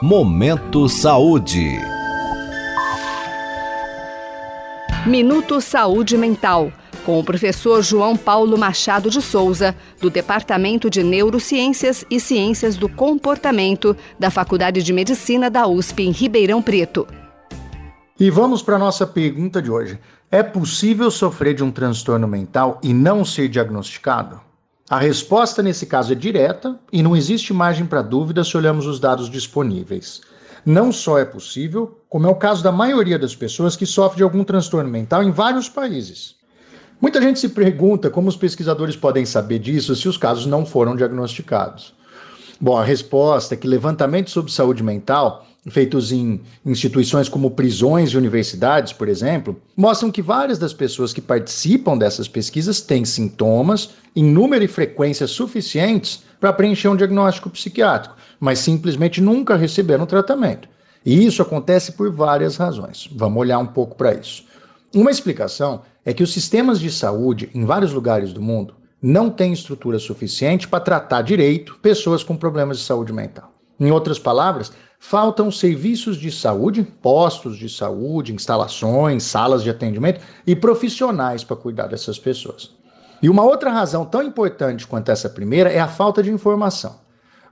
Momento Saúde. Minuto Saúde Mental, com o professor João Paulo Machado de Souza, do Departamento de Neurociências e Ciências do Comportamento da Faculdade de Medicina da USP em Ribeirão Preto. E vamos para a nossa pergunta de hoje. É possível sofrer de um transtorno mental e não ser diagnosticado? A resposta nesse caso é direta e não existe margem para dúvida se olhamos os dados disponíveis. Não só é possível, como é o caso da maioria das pessoas que sofrem de algum transtorno mental em vários países. Muita gente se pergunta como os pesquisadores podem saber disso se os casos não foram diagnosticados. Bom, a resposta é que levantamentos sobre saúde mental feitos em instituições como prisões e universidades, por exemplo, mostram que várias das pessoas que participam dessas pesquisas têm sintomas em número e frequência suficientes para preencher um diagnóstico psiquiátrico, mas simplesmente nunca receberam tratamento. E isso acontece por várias razões. Vamos olhar um pouco para isso. Uma explicação é que os sistemas de saúde em vários lugares do mundo não têm estrutura suficiente para tratar direito pessoas com problemas de saúde mental. Em outras palavras, faltam serviços de saúde, postos de saúde, instalações, salas de atendimento e profissionais para cuidar dessas pessoas. E uma outra razão tão importante quanto essa primeira é a falta de informação.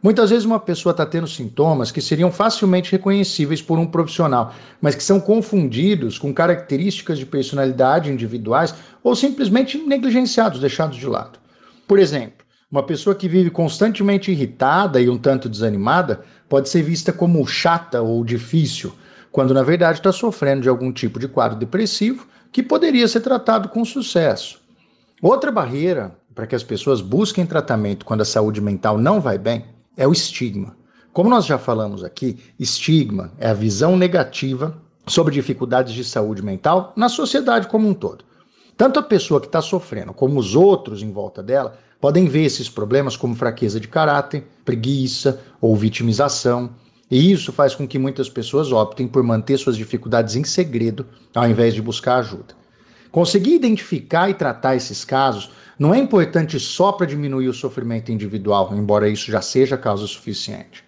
Muitas vezes uma pessoa está tendo sintomas que seriam facilmente reconhecíveis por um profissional, mas que são confundidos com características de personalidade individuais ou simplesmente negligenciados, deixados de lado. Por exemplo, uma pessoa que vive constantemente irritada e um tanto desanimada pode ser vista como chata ou difícil, quando na verdade está sofrendo de algum tipo de quadro depressivo que poderia ser tratado com sucesso. Outra barreira para que as pessoas busquem tratamento quando a saúde mental não vai bem é o estigma. Como nós já falamos aqui, estigma é a visão negativa sobre dificuldades de saúde mental na sociedade como um todo. Tanto a pessoa que está sofrendo como os outros em volta dela podem ver esses problemas como fraqueza de caráter, preguiça ou vitimização. E isso faz com que muitas pessoas optem por manter suas dificuldades em segredo ao invés de buscar ajuda. Conseguir identificar e tratar esses casos não é importante só para diminuir o sofrimento individual, embora isso já seja causa suficiente.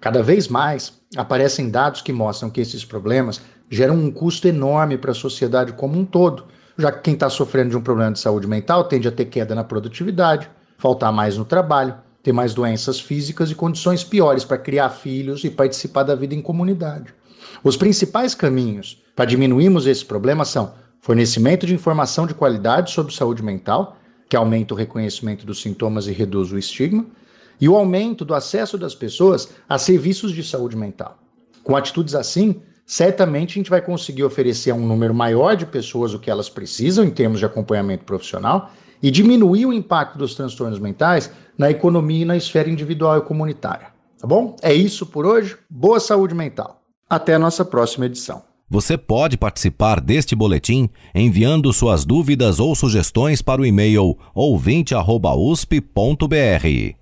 Cada vez mais aparecem dados que mostram que esses problemas geram um custo enorme para a sociedade como um todo já que quem está sofrendo de um problema de saúde mental tende a ter queda na produtividade, faltar mais no trabalho, ter mais doenças físicas e condições piores para criar filhos e participar da vida em comunidade. Os principais caminhos para diminuirmos esse problema são fornecimento de informação de qualidade sobre saúde mental, que aumenta o reconhecimento dos sintomas e reduz o estigma, e o aumento do acesso das pessoas a serviços de saúde mental. Com atitudes assim, certamente a gente vai conseguir oferecer a um número maior de pessoas o que elas precisam em termos de acompanhamento profissional e diminuir o impacto dos transtornos mentais na economia e na esfera individual e comunitária. Tá bom? É isso por hoje. Boa saúde mental. Até a nossa próxima edição. Você pode participar deste boletim enviando suas dúvidas ou sugestões para o e-mail ouvinte@usp.br.